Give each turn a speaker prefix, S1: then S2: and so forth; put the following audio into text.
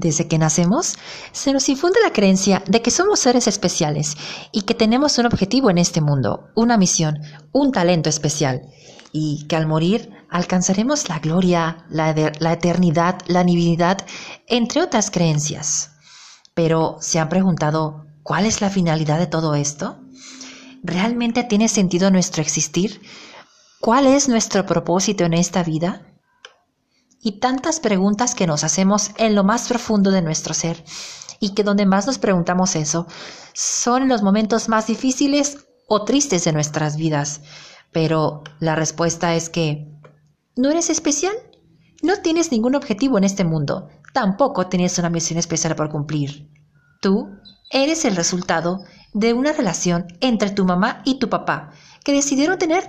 S1: Desde que nacemos, se nos infunde la creencia de que somos seres especiales y que tenemos un objetivo en este mundo, una misión, un talento especial, y que al morir alcanzaremos la gloria, la, eternidad, la divinidad, entre otras creencias. Pero, ¿se han preguntado cuál es la finalidad de todo esto? ¿Realmente tiene sentido nuestro existir? ¿Cuál es nuestro propósito en esta vida? Y tantas preguntas que nos hacemos en lo más profundo de nuestro ser y que donde más nos preguntamos eso son en los momentos más difíciles o tristes de nuestras vidas. Pero la respuesta es que no eres especial, no tienes ningún objetivo en este mundo, tampoco tienes una misión especial por cumplir. Tú eres el resultado de una relación entre tu mamá y tu papá que decidieron tener